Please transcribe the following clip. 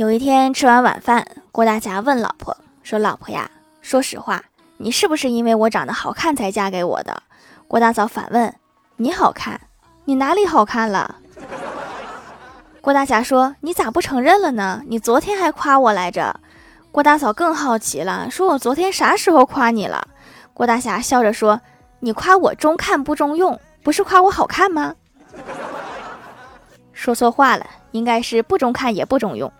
有一天吃完晚饭郭大侠问老婆说老婆呀说实话你是不是因为我长得好看才嫁给我的？郭大嫂反问你好看你哪里好看了？郭大侠说你咋不承认了呢？你昨天还夸我来着？郭大嫂更好奇了说我昨天啥时候夸你了郭大侠笑着说你夸我中看不中用不是夸我好看吗？说错话了应该是不中看也不中用。